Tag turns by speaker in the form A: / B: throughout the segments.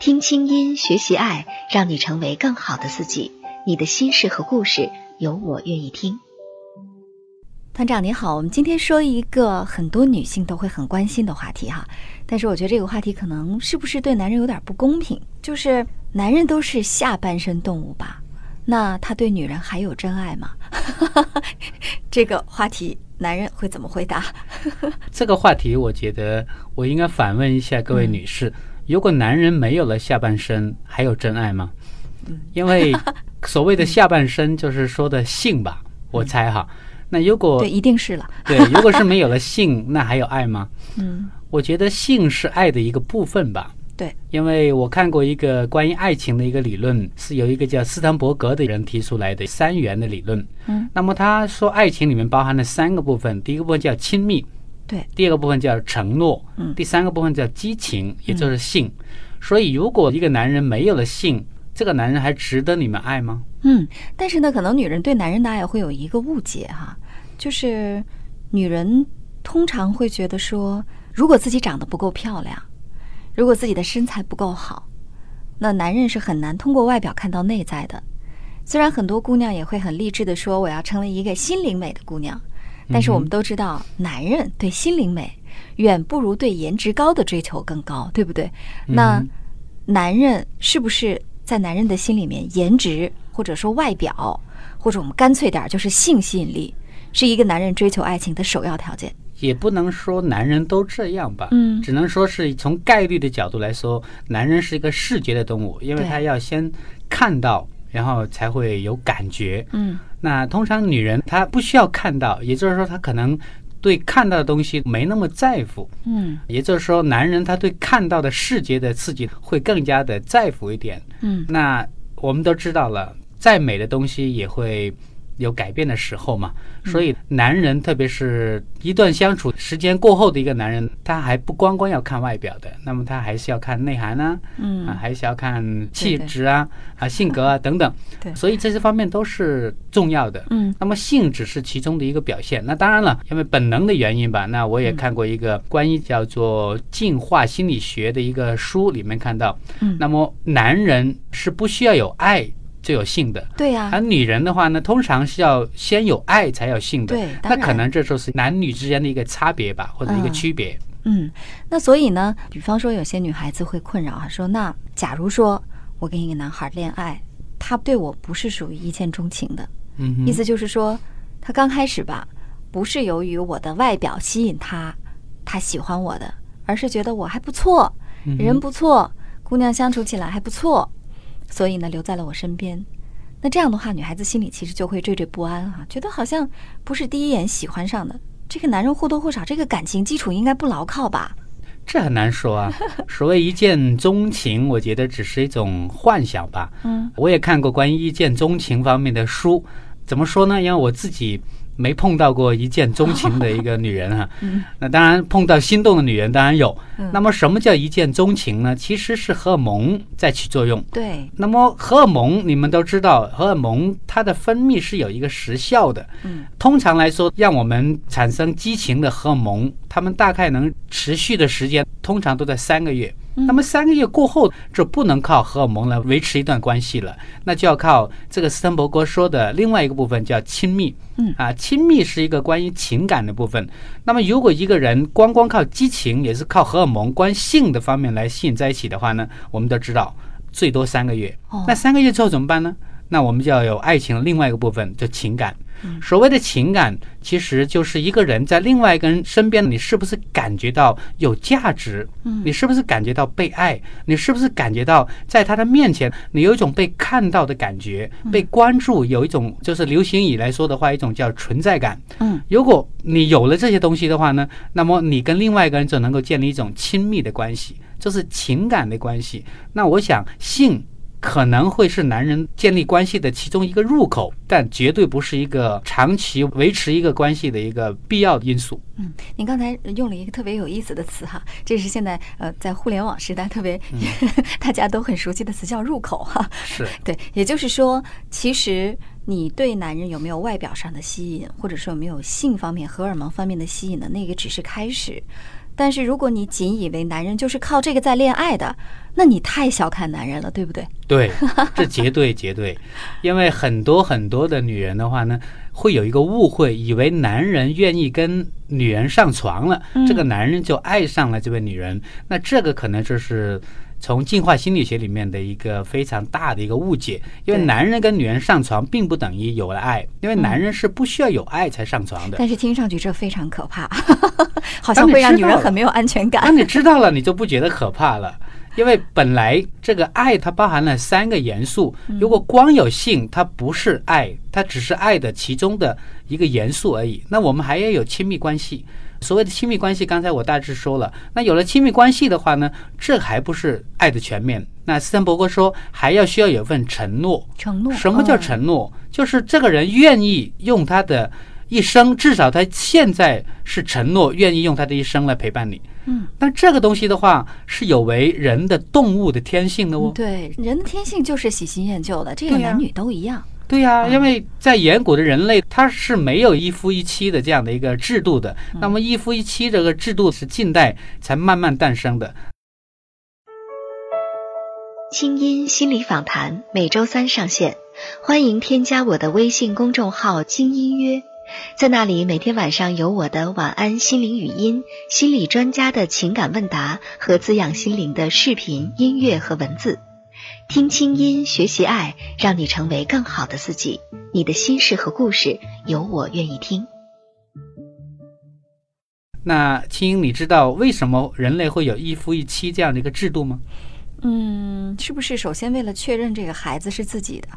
A: 听清音，学习爱，让你成为更好的自己。你的心事和故事，有我愿意听。团长你好，我们今天说一个很多女性都会很关心的话题哈，但是我觉得这个话题可能是不是对男人有点不公平？就是男人都是下半身动物吧？那他对女人还有真爱吗？这个话题，男人会怎么回答？
B: 这个话题，我觉得我应该反问一下各位女士。如果男人没有了下半身，还有真爱吗？因为 所谓的下半身就是说的性吧，我猜哈。那如果
A: 对，一定是了。
B: 对，如果是没有了性，那还有爱吗？
A: 嗯，
B: 我觉得性是爱的一个部分吧。
A: 对，
B: 因为我看过一个关于爱情的一个理论，是由一个叫斯坦伯格的人提出来的三元的理论。
A: 嗯，
B: 那么他说爱情里面包含了三个部分，第一个部分叫亲密。
A: 对，
B: 第二个部分叫承诺，
A: 嗯，
B: 第三个部分叫激情，也就是性。所以，如果一个男人没有了性，这个男人还值得你们爱吗？
A: 嗯，但是呢，可能女人对男人的爱会有一个误解哈，就是女人通常会觉得说，如果自己长得不够漂亮，如果自己的身材不够好，那男人是很难通过外表看到内在的。虽然很多姑娘也会很励志的说，我要成为一个心灵美的姑娘。但是我们都知道，男人对心灵美远不如对颜值高的追求更高，对不对？那男人是不是在男人的心里面，颜值或者说外表，或者我们干脆点就是性吸引力，是一个男人追求爱情的首要条件？
B: 也不能说男人都这样吧，
A: 嗯，
B: 只能说是从概率的角度来说，男人是一个视觉的动物，因为他要先看到。然后才会有感觉。
A: 嗯，
B: 那通常女人她不需要看到，也就是说她可能对看到的东西没那么在乎。
A: 嗯，
B: 也就是说男人他对看到的视觉的刺激会更加的在乎一点。
A: 嗯，
B: 那我们都知道了，再美的东西也会。有改变的时候嘛，所以男人，特别是一段相处时间过后的一个男人，他还不光光要看外表的，那么他还是要看内涵呢，
A: 嗯。
B: 啊，还是要看气质啊，啊，性格啊 等等，
A: 对，
B: 所以这些方面都是重要的，
A: 嗯，
B: 那么性只是其中的一个表现，那当然了，因为本能的原因吧，那我也看过一个关于叫做进化心理学的一个书，里面看到，
A: 嗯，
B: 那么男人是不需要有爱。就有性的，
A: 对呀。
B: 而女人的话呢，通常是要先有爱才有性的，
A: 对。
B: 那可能这就是男女之间的一个差别吧，或者一个区别。
A: 嗯，那所以呢，比方说有些女孩子会困扰啊，说那假如说我跟一个男孩恋爱，他对我不是属于一见钟情的，
B: 嗯，
A: 意思就是说他刚开始吧，不是由于我的外表吸引他，他喜欢我的，而是觉得我还不错，人不错，姑娘相处起来还不错。所以呢，留在了我身边。那这样的话，女孩子心里其实就会惴惴不安啊，觉得好像不是第一眼喜欢上的这个男人，或多或少这个感情基础应该不牢靠吧？
B: 这很难说啊。所谓一见钟情，我觉得只是一种幻想吧。
A: 嗯，
B: 我也看过关于一见钟情方面的书，怎么说呢？因为我自己。没碰到过一见钟情的一个女人哈，那当然碰到心动的女人当然有。那么什么叫一见钟情呢？其实是荷尔蒙在起作用。
A: 对。
B: 那么荷尔蒙你们都知道，荷尔蒙它的分泌是有一个时效的。
A: 嗯。
B: 通常来说，让我们产生激情的荷尔蒙，它们大概能持续的时间，通常都在三个月。那么三个月过后，就不能靠荷尔蒙来维持一段关系了，那就要靠这个斯滕伯格说的另外一个部分，叫亲密。
A: 嗯
B: 啊，亲密是一个关于情感的部分。那么如果一个人光光靠激情，也是靠荷尔蒙、关性的方面来吸引在一起的话呢，我们都知道最多三个月。那三个月之后怎么办呢？那我们就要有爱情的另外一个部分，就情感。所谓的情感，其实就是一个人在另外一个人身边，你是不是感觉到有价值？
A: 嗯，
B: 你是不是感觉到被爱？你是不是感觉到在他的面前，你有一种被看到的感觉，被关注，有一种就是流行语来说的话，一种叫存在感。
A: 嗯，
B: 如果你有了这些东西的话呢，那么你跟另外一个人就能够建立一种亲密的关系，就是情感的关系。那我想性。可能会是男人建立关系的其中一个入口，但绝对不是一个长期维持一个关系的一个必要因素。
A: 嗯，您刚才用了一个特别有意思的词哈，这是现在呃在互联网时代特别 大家都很熟悉的词，叫入口哈。
B: 是
A: 对，也就是说，其实你对男人有没有外表上的吸引，或者说有没有性方面、荷尔蒙方面的吸引呢？那个只是开始。但是如果你仅以为男人就是靠这个在恋爱的，那你太小看男人了，对不对？
B: 对，这绝对绝对，因为很多很多的女人的话呢，会有一个误会，以为男人愿意跟女人上床了，这个男人就爱上了这位女人。那这个可能就是从进化心理学里面的一个非常大的一个误解，因为男人跟女人上床并不等于有了爱，因为男人是不需要有爱才上床的。
A: 但是听上去这非常可怕，好像会让女人很没有安全感。
B: 当你知道了，你就不觉得可怕了。因为本来这个爱它包含了三个元素，如果光有性，它不是爱，它只是爱的其中的一个元素而已。那我们还要有亲密关系，所谓的亲密关系，刚才我大致说了。那有了亲密关系的话呢，这还不是爱的全面。那斯坦伯格说，还要需要有份承诺。
A: 承诺？
B: 什么叫承诺？就是这个人愿意用他的一生，至少他现在是承诺，愿意用他的一生来陪伴你。
A: 嗯，
B: 那这个东西的话是有违人的动物的天性的哦。
A: 对，人的天性就是喜新厌旧的，这个男女都一样。
B: 对呀，因为在远古的人类，他是没有一夫一妻的这样的一个制度的。那么一夫一妻这个制度是近代才慢慢诞生的。
C: 清音心理访谈每周三上线，欢迎添加我的微信公众号“精音约”。在那里，每天晚上有我的晚安心灵语音、心理专家的情感问答和滋养心灵的视频、音乐和文字。听清音，学习爱，让你成为更好的自己。你的心事和故事，有我愿意听。
B: 那青音，你知道为什么人类会有一夫一妻这样的一个制度吗？
A: 嗯，是不是首先为了确认这个孩子是自己的？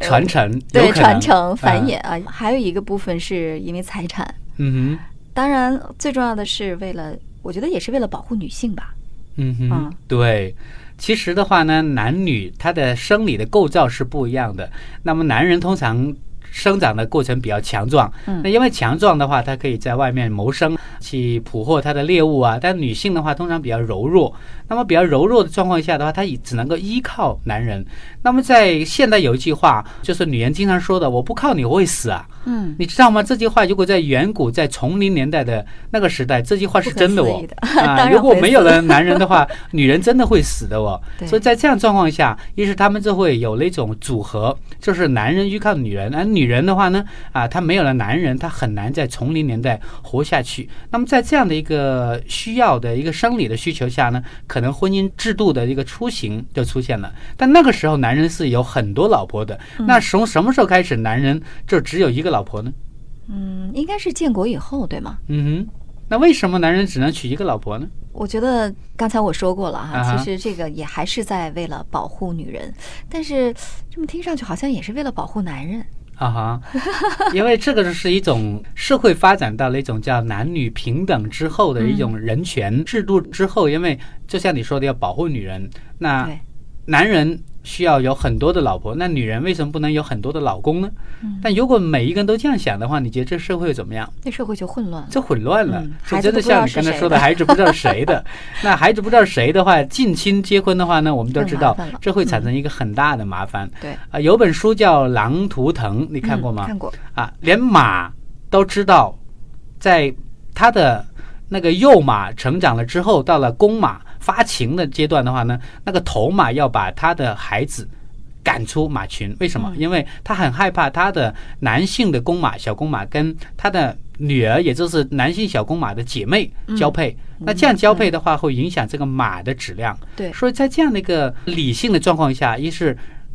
B: 传承
A: 对传承繁衍啊，还有一个部分是因为财产。
B: 嗯哼，
A: 当然最重要的是为了，我觉得也是为了保护女性吧。
B: 嗯哼，对。其实的话呢，男女他的生理的构造是不一样的。那么男人通常生长的过程比较强壮，那因为强壮的话，他可以在外面谋生，去捕获他的猎物啊。但女性的话，通常比较柔弱。那么比较柔弱的状况下的话，她只能够依靠男人。那么在现代有一句话，就是女人经常说的：“我不靠你，我会死啊。”
A: 嗯，
B: 你知道吗？这句话如果在远古，在丛林年代的那个时代，这句话是真的哦。啊，如果没有了男人的话，女人真的会死的哦。所以在这样状况下，于是他们就会有那种组合，就是男人依靠女人，而女人的话呢，啊，她没有了男人，她很难在丛林年代活下去。那么在这样的一个需要的一个生理的需求下呢，可能婚姻制度的一个雏形就出现了。但那个时候，男人是有很多老婆的。那从什么时候开始，男人就只有一个老婆呢？
A: 嗯，应该是建国以后，对吗？
B: 嗯哼。那为什么男人只能娶一个老婆呢？
A: 我觉得刚才我说过了哈，其实这个也还是在为了保护女人，但是这么听上去好像也是为了保护男人
B: 啊哈。因为这个是一种社会发展到了一种叫男女平等之后的一种人权制度之后，因为就像你说的要保护女人，那男人。需要有很多的老婆，那女人为什么不能有很多的老公呢？但如果每一个人都这样想的话，你觉得这社会怎么样？
A: 这社会就混乱了，
B: 就混乱了。
A: 就
B: 真的像你刚才说的，孩子不知道谁的。那孩子不知道谁的话，近亲结婚的话呢，我们都知道，这会产生一个很大的麻烦。
A: 对
B: 啊，有本书叫《狼图腾》，你看过吗？
A: 看过
B: 啊，连马都知道，在它的那个幼马成长了之后，到了公马。发情的阶段的话呢，那个头马要把他的孩子赶出马群，为什么？因为他很害怕他的男性的公马小公马跟他的女儿，也就是男性小公马的姐妹交配。那这样交配的话，会影响这个马的质量。
A: 对，
B: 所以在这样的一个理性的状况下，一是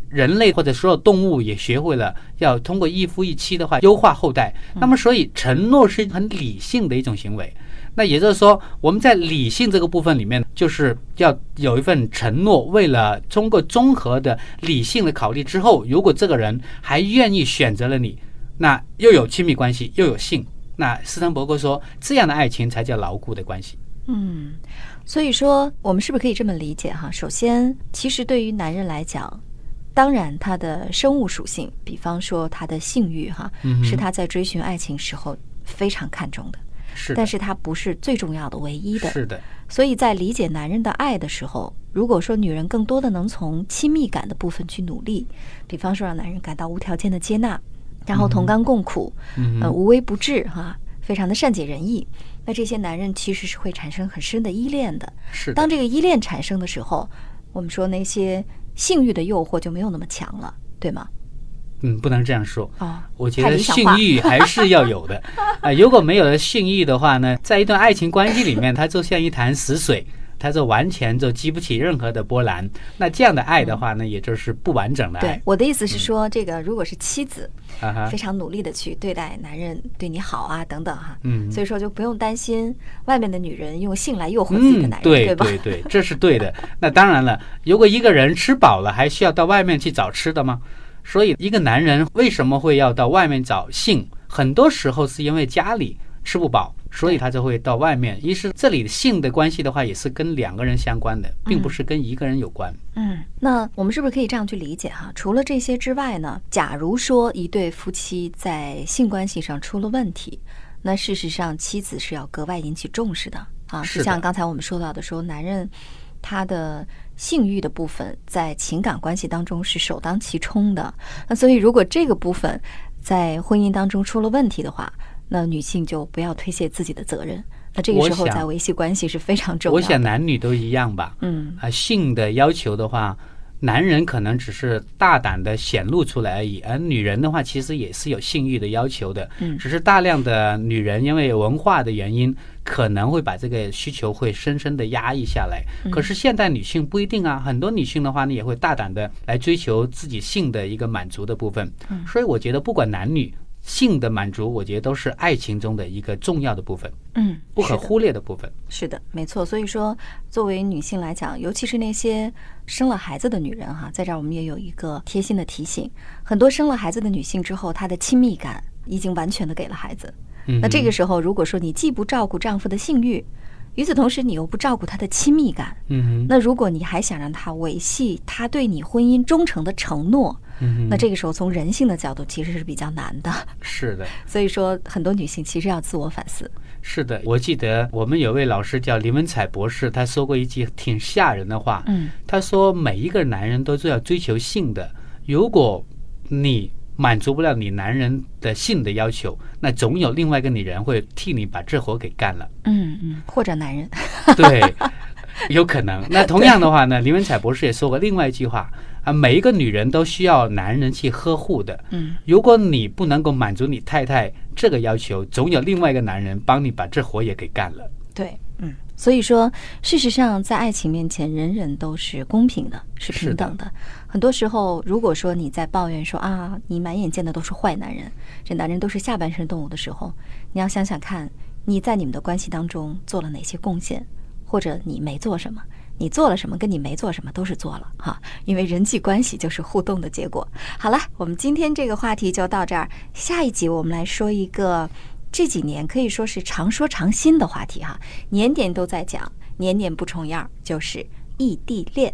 B: 人类或者所有动物也学会了要通过一夫一妻的话优化后代。那么，所以承诺是很理性的一种行为。那也就是说，我们在理性这个部分里面，就是要有一份承诺。为了通过综合的理性的考虑之后，如果这个人还愿意选择了你，那又有亲密关系，又有性，那斯滕伯格说，这样的爱情才叫牢固的关系。
A: 嗯，所以说我们是不是可以这么理解哈？首先，其实对于男人来讲，当然他的生物属性，比方说他的性欲哈，是他在追寻爱情时候非常看重的。
B: 是，
A: 但是它不是最重要的、唯一的。
B: 是的。
A: 所以在理解男人的爱的时候，如果说女人更多的能从亲密感的部分去努力，比方说让男人感到无条件的接纳，然后同甘共苦，呃，无微不至哈，非常的善解人意，那这些男人其实是会产生很深的依恋的。
B: 是。
A: 当这个依恋产生的时候，我们说那些性欲的诱惑就没有那么强了，对吗？
B: 嗯，不能这样说。我觉得性欲还是要有的啊。如果没有了性欲的话呢，在一段爱情关系里面，它就像一潭死水，它就完全就激不起任何的波澜。那这样的爱的话呢，也就是不完整的爱。
A: 对，我的意思是说，这个如果是妻子，非常努力的去对待男人，对你好啊，等等哈。嗯。所以说就不用担心外面的女人用性来诱惑自己的男人，
B: 对
A: 吧？
B: 对对，这是对的。那当然了，如果一个人吃饱了，还需要到外面去找吃的吗？所以，一个男人为什么会要到外面找性？很多时候是因为家里吃不饱，所以他就会到外面。一是这里性的关系的话，也是跟两个人相关的，并不是跟一个人有关。
A: 嗯，那我们是不是可以这样去理解哈？除了这些之外呢？假如说一对夫妻在性关系上出了问题，那事实上妻子是要格外引起重视的啊。就像刚才我们说到的，说男人他的。性欲的部分在情感关系当中是首当其冲的，那所以如果这个部分在婚姻当中出了问题的话，那女性就不要推卸自己的责任。那这个时候在维系关系是非常重要。
B: 我想男女都一样吧。
A: 嗯
B: 啊，性的要求的话。男人可能只是大胆的显露出来而已，而女人的话，其实也是有性欲的要求的。
A: 嗯，
B: 只是大量的女人因为文化的原因，可能会把这个需求会深深的压抑下来。可是现代女性不一定啊，很多女性的话呢，也会大胆的来追求自己性的一个满足的部分。
A: 嗯，
B: 所以我觉得不管男女。性的满足，我觉得都是爱情中的一个重要的部分，
A: 嗯，
B: 不可忽略的部分。
A: 是的，没错。所以说，作为女性来讲，尤其是那些生了孩子的女人哈，在这儿我们也有一个贴心的提醒：很多生了孩子的女性之后，她的亲密感已经完全的给了孩子。那这个时候，如果说你既不照顾丈夫的性欲，与此同时你又不照顾他的亲密感，
B: 嗯，
A: 那如果你还想让他维系他对你婚姻忠诚的承诺。嗯那这个时候，从人性的角度，其实是比较难的。
B: 是的，
A: 所以说，很多女性其实要自我反思。
B: 是的，我记得我们有位老师叫林文彩博士，他说过一句挺吓人的话。
A: 嗯，
B: 他说每一个男人都是要追求性的，如果你满足不了你男人的性的要求，那总有另外一个女人会替你把这活给干了。
A: 嗯嗯，或者男人。
B: 对，有可能。那同样的话呢，林文彩博士也说过另外一句话。啊，每一个女人都需要男人去呵护的。
A: 嗯，
B: 如果你不能够满足你太太这个要求，总有另外一个男人帮你把这活也给干了。
A: 对，嗯，所以说，事实上，在爱情面前，人人都是公平的，是平等的。很多时候，如果说你在抱怨说啊，你满眼见的都是坏男人，这男人都是下半身动物的时候，你要想想看，你在你们的关系当中做了哪些贡献，或者你没做什么。你做了什么，跟你没做什么都是做了哈，因为人际关系就是互动的结果。好了，我们今天这个话题就到这儿，下一集我们来说一个这几年可以说是常说常新的话题哈，年年都在讲，年年不重样，就是异地恋。